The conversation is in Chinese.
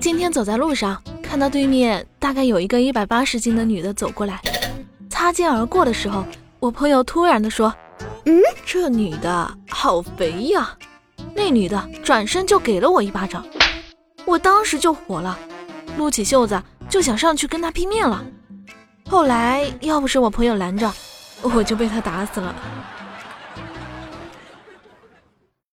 今天走在路上，看到对面大概有一个一百八十斤的女的走过来，擦肩而过的时候，我朋友突然的说：“嗯，这女的好肥呀！”那女的转身就给了我一巴掌，我当时就火了，撸起袖子就想上去跟她拼命了。后来要不是我朋友拦着，我就被她打死了。